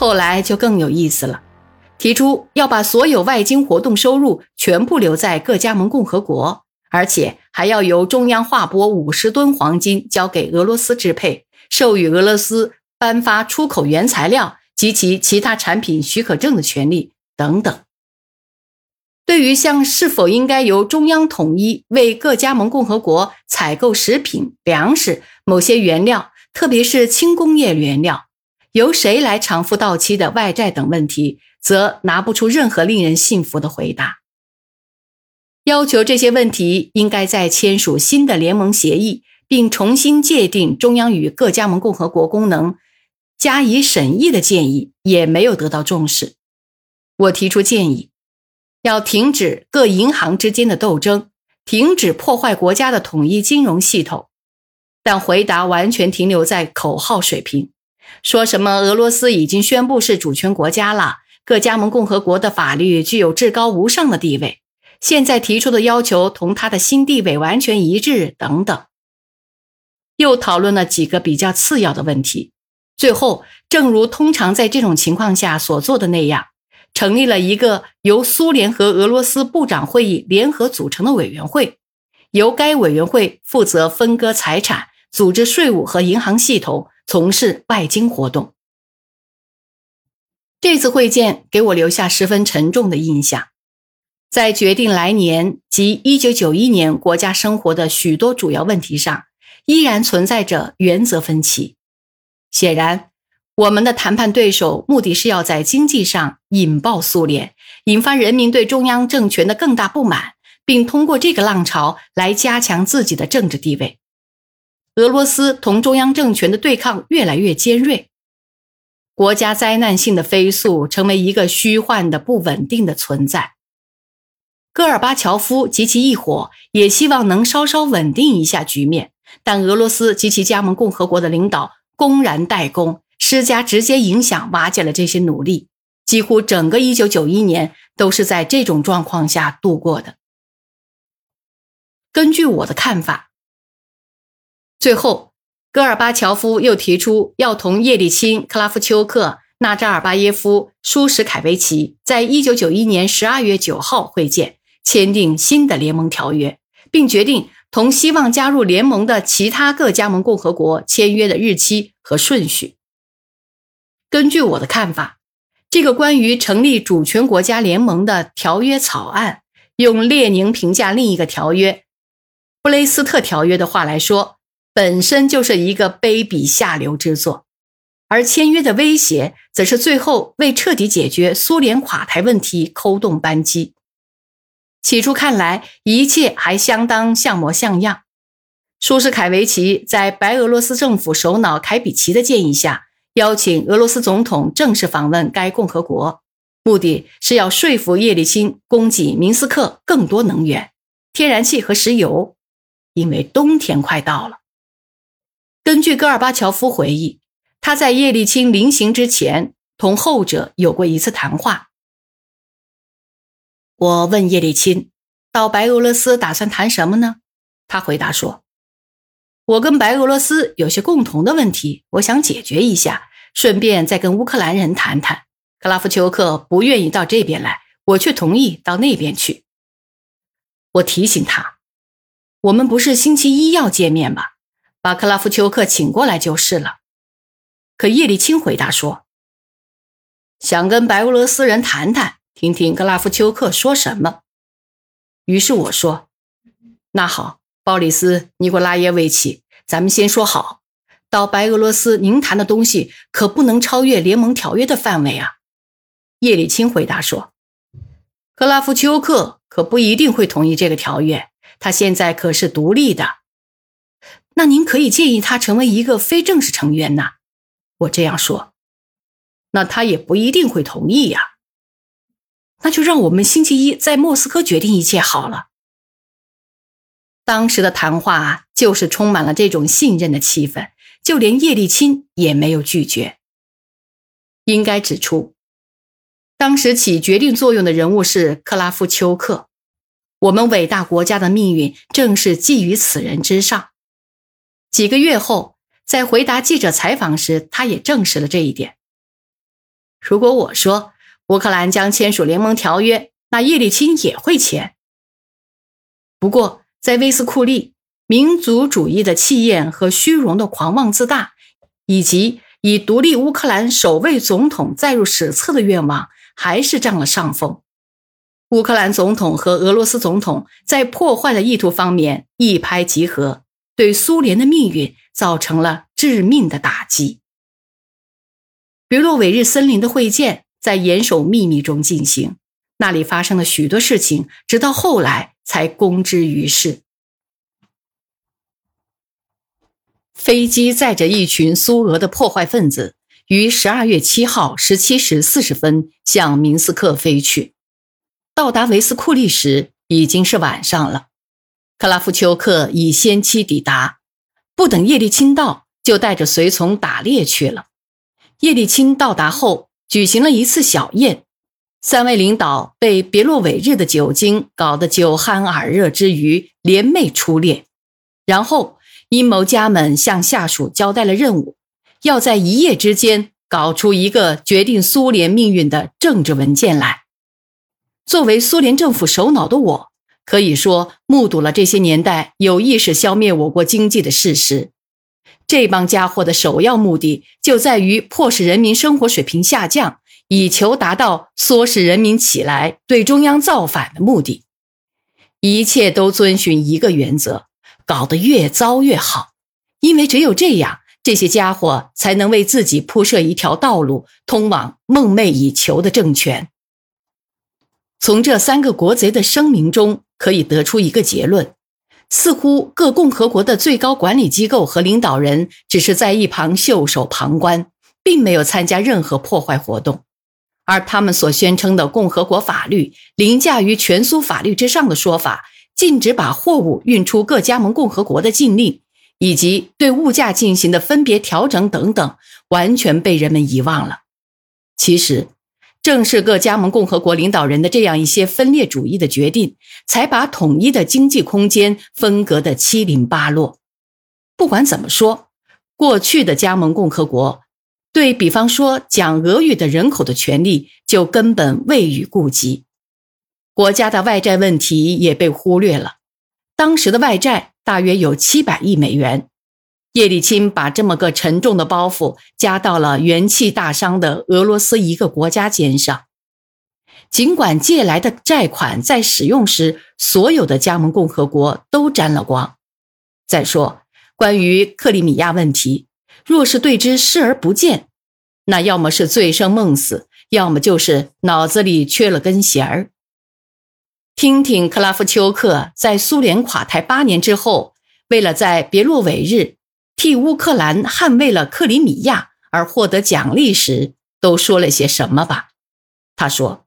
后来就更有意思了，提出要把所有外经活动收入全部留在各加盟共和国，而且还要由中央划拨五十吨黄金交给俄罗斯支配，授予俄罗斯颁发出口原材料及其其他产品许可证的权利等等。对于像是否应该由中央统一为各加盟共和国采购食品、粮食、某些原料，特别是轻工业原料，由谁来偿付到期的外债等问题，则拿不出任何令人信服的回答。要求这些问题应该在签署新的联盟协议，并重新界定中央与各加盟共和国功能加以审议的建议，也没有得到重视。我提出建议。要停止各银行之间的斗争，停止破坏国家的统一金融系统，但回答完全停留在口号水平，说什么俄罗斯已经宣布是主权国家了，各加盟共和国的法律具有至高无上的地位，现在提出的要求同他的新地位完全一致等等，又讨论了几个比较次要的问题，最后，正如通常在这种情况下所做的那样。成立了一个由苏联和俄罗斯部长会议联合组成的委员会，由该委员会负责分割财产、组织税务和银行系统、从事外经活动。这次会见给我留下十分沉重的印象，在决定来年及一九九一年国家生活的许多主要问题上，依然存在着原则分歧。显然。我们的谈判对手目的是要在经济上引爆苏联，引发人民对中央政权的更大不满，并通过这个浪潮来加强自己的政治地位。俄罗斯同中央政权的对抗越来越尖锐，国家灾难性的飞速成为一个虚幻的不稳定的存在。戈尔巴乔夫及其一伙也希望能稍稍稳定一下局面，但俄罗斯及其加盟共和国的领导公然怠工。施加直接影响，瓦解了这些努力。几乎整个1991年都是在这种状况下度过的。根据我的看法，最后，戈尔巴乔夫又提出要同叶利钦、克拉夫丘克、纳扎尔巴耶夫、舒什凯维奇在1991年12月9号会见，签订新的联盟条约，并决定同希望加入联盟的其他各加盟共和国签约的日期和顺序。根据我的看法，这个关于成立主权国家联盟的条约草案，用列宁评价另一个条约《布雷斯特条约》的话来说，本身就是一个卑鄙下流之作。而签约的威胁，则是最后为彻底解决苏联垮台问题扣动扳机。起初看来，一切还相当像模像样。舒斯凯维奇在白俄罗斯政府首脑凯比奇的建议下。邀请俄罗斯总统正式访问该共和国，目的是要说服叶利钦供给明斯克更多能源、天然气和石油，因为冬天快到了。根据戈尔巴乔夫回忆，他在叶利钦临行之前同后者有过一次谈话。我问叶利钦，到白俄罗斯打算谈什么呢？他回答说。我跟白俄罗斯有些共同的问题，我想解决一下，顺便再跟乌克兰人谈谈。克拉夫丘克不愿意到这边来，我却同意到那边去。我提醒他，我们不是星期一要见面吗？把克拉夫丘克请过来就是了。可叶利钦回答说，想跟白俄罗斯人谈谈，听听克拉夫丘克说什么。于是我说，那好。鲍里斯·尼古拉耶维奇，咱们先说好，到白俄罗斯，您谈的东西可不能超越联盟条约的范围啊。叶利钦回答说：“克拉夫丘克可不一定会同意这个条约，他现在可是独立的。那您可以建议他成为一个非正式成员呐。”我这样说，那他也不一定会同意呀。那就让我们星期一在莫斯科决定一切好了。当时的谈话就是充满了这种信任的气氛，就连叶利钦也没有拒绝。应该指出，当时起决定作用的人物是克拉夫丘克，我们伟大国家的命运正是寄于此人之上。几个月后，在回答记者采访时，他也证实了这一点。如果我说乌克兰将签署联盟条约，那叶利钦也会签。不过，在威斯库利，民族主义的气焰和虚荣的狂妄自大，以及以独立乌克兰首位总统载入史册的愿望，还是占了上风。乌克兰总统和俄罗斯总统在破坏的意图方面一拍即合，对苏联的命运造成了致命的打击。别洛韦日森林的会见在严守秘密中进行，那里发生了许多事情，直到后来才公之于世。飞机载着一群苏俄的破坏分子，于十二月七号十七时四十分向明斯克飞去。到达维斯库利时已经是晚上了。克拉夫丘克已先期抵达，不等叶利钦到，就带着随从打猎去了。叶利钦到达后，举行了一次小宴，三位领导被别洛韦日的酒精搞得酒酣耳热之余，联袂出列。然后，阴谋家们向下属交代了任务，要在一夜之间搞出一个决定苏联命运的政治文件来。作为苏联政府首脑的我，可以说目睹了这些年代有意识消灭我国经济的事实。这帮家伙的首要目的就在于迫使人民生活水平下降，以求达到唆使人民起来对中央造反的目的。一切都遵循一个原则：搞得越糟越好，因为只有这样，这些家伙才能为自己铺设一条道路，通往梦寐以求的政权。从这三个国贼的声明中可以得出一个结论。似乎各共和国的最高管理机构和领导人只是在一旁袖手旁观，并没有参加任何破坏活动，而他们所宣称的共和国法律凌驾于全苏法律之上的说法，禁止把货物运出各加盟共和国的禁令，以及对物价进行的分别调整等等，完全被人们遗忘了。其实。正是各加盟共和国领导人的这样一些分裂主义的决定，才把统一的经济空间分割的七零八落。不管怎么说，过去的加盟共和国，对比方说讲俄语的人口的权利，就根本未予顾及。国家的外债问题也被忽略了，当时的外债大约有七百亿美元。叶利钦把这么个沉重的包袱加到了元气大伤的俄罗斯一个国家肩上。尽管借来的债款在使用时，所有的加盟共和国都沾了光。再说，关于克里米亚问题，若是对之视而不见，那要么是醉生梦死，要么就是脑子里缺了根弦儿。听听克拉夫丘克在苏联垮台八年之后，为了在别洛韦日。替乌克兰捍卫了克里米亚而获得奖励时，都说了些什么吧？他说：“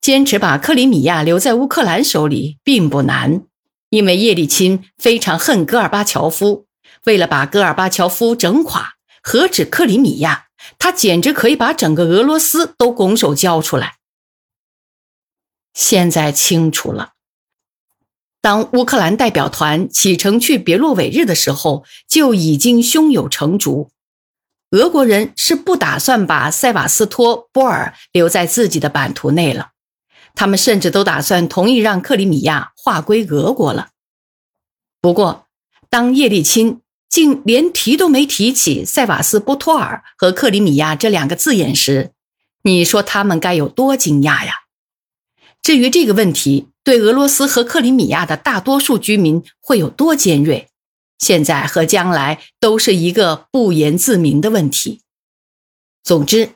坚持把克里米亚留在乌克兰手里并不难，因为叶利钦非常恨戈尔巴乔夫。为了把戈尔巴乔夫整垮，何止克里米亚，他简直可以把整个俄罗斯都拱手交出来。现在清楚了。”当乌克兰代表团启程去别洛韦日的时候，就已经胸有成竹。俄国人是不打算把塞瓦斯托波尔留在自己的版图内了，他们甚至都打算同意让克里米亚划归俄国了。不过，当叶利钦竟连提都没提起塞瓦斯波托尔和克里米亚这两个字眼时，你说他们该有多惊讶呀？至于这个问题，对俄罗斯和克里米亚的大多数居民会有多尖锐？现在和将来都是一个不言自明的问题。总之，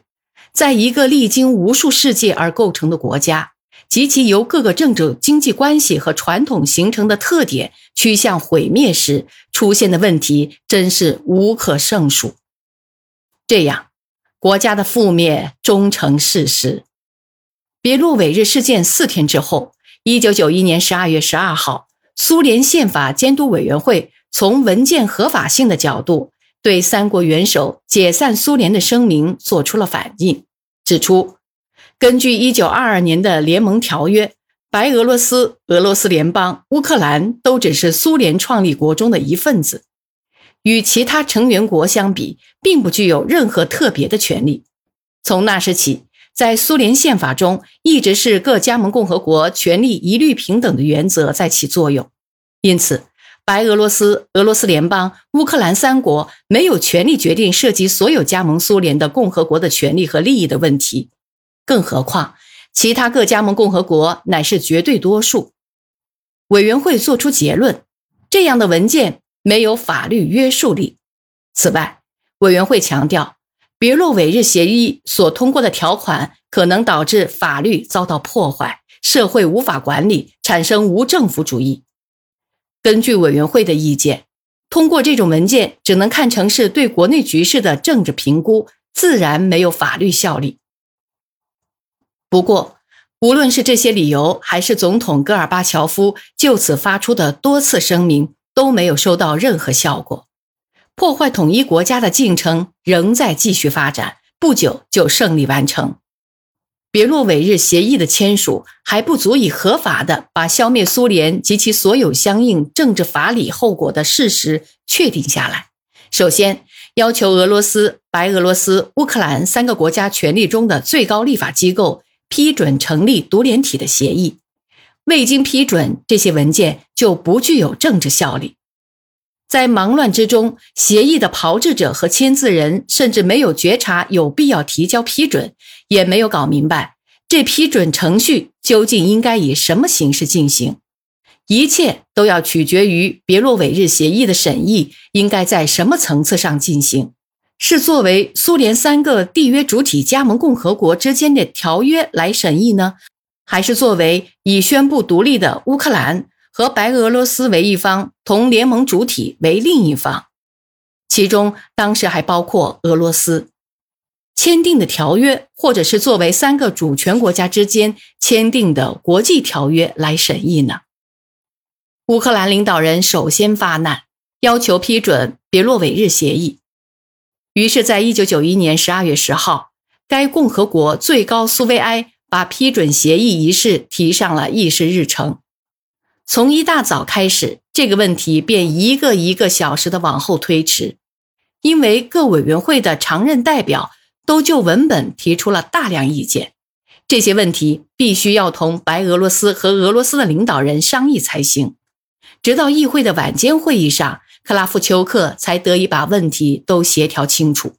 在一个历经无数世纪而构成的国家，及其由各个政治经济关系和传统形成的特点趋向毁灭时，出现的问题真是无可胜数。这样，国家的覆灭终成事实。别洛韦日事件四天之后。一九九一年十二月十二号，苏联宪法监督委员会从文件合法性的角度，对三国元首解散苏联的声明做出了反应，指出，根据一九二二年的联盟条约，白俄罗斯、俄罗斯联邦、乌克兰都只是苏联创立国中的一份子，与其他成员国相比，并不具有任何特别的权利。从那时起，在苏联宪法中一直是各加盟共和国权力一律平等的原则在起作用，因此。白俄罗斯、俄罗斯联邦、乌克兰三国没有权利决定涉及所有加盟苏联的共和国的权利和利益的问题，更何况其他各加盟共和国乃是绝对多数。委员会作出结论，这样的文件没有法律约束力。此外，委员会强调，别洛韦日协议所通过的条款可能导致法律遭到破坏，社会无法管理，产生无政府主义。根据委员会的意见，通过这种文件只能看成是对国内局势的政治评估，自然没有法律效力。不过，无论是这些理由，还是总统戈尔巴乔夫就此发出的多次声明，都没有收到任何效果。破坏统一国家的进程仍在继续发展，不久就胜利完成。别洛韦日协议的签署还不足以合法的把消灭苏联及其所有相应政治法理后果的事实确定下来。首先，要求俄罗斯、白俄罗斯、乌克兰三个国家权力中的最高立法机构批准成立独联体的协议，未经批准，这些文件就不具有政治效力。在忙乱之中，协议的炮制者和签字人甚至没有觉察有必要提交批准，也没有搞明白这批准程序究竟应该以什么形式进行。一切都要取决于别洛韦日协议的审议应该在什么层次上进行：是作为苏联三个缔约主体加盟共和国之间的条约来审议呢，还是作为已宣布独立的乌克兰？和白俄罗斯为一方，同联盟主体为另一方，其中当时还包括俄罗斯签订的条约，或者是作为三个主权国家之间签订的国际条约来审议呢？乌克兰领导人首先发难，要求批准别洛韦日协议。于是，在一九九一年十二月十号，该共和国最高苏维埃把批准协议仪式提上了议事日程。从一大早开始，这个问题便一个一个小时的往后推迟，因为各委员会的常任代表都就文本提出了大量意见，这些问题必须要同白俄罗斯和俄罗斯的领导人商议才行。直到议会的晚间会议上，克拉夫丘克才得以把问题都协调清楚。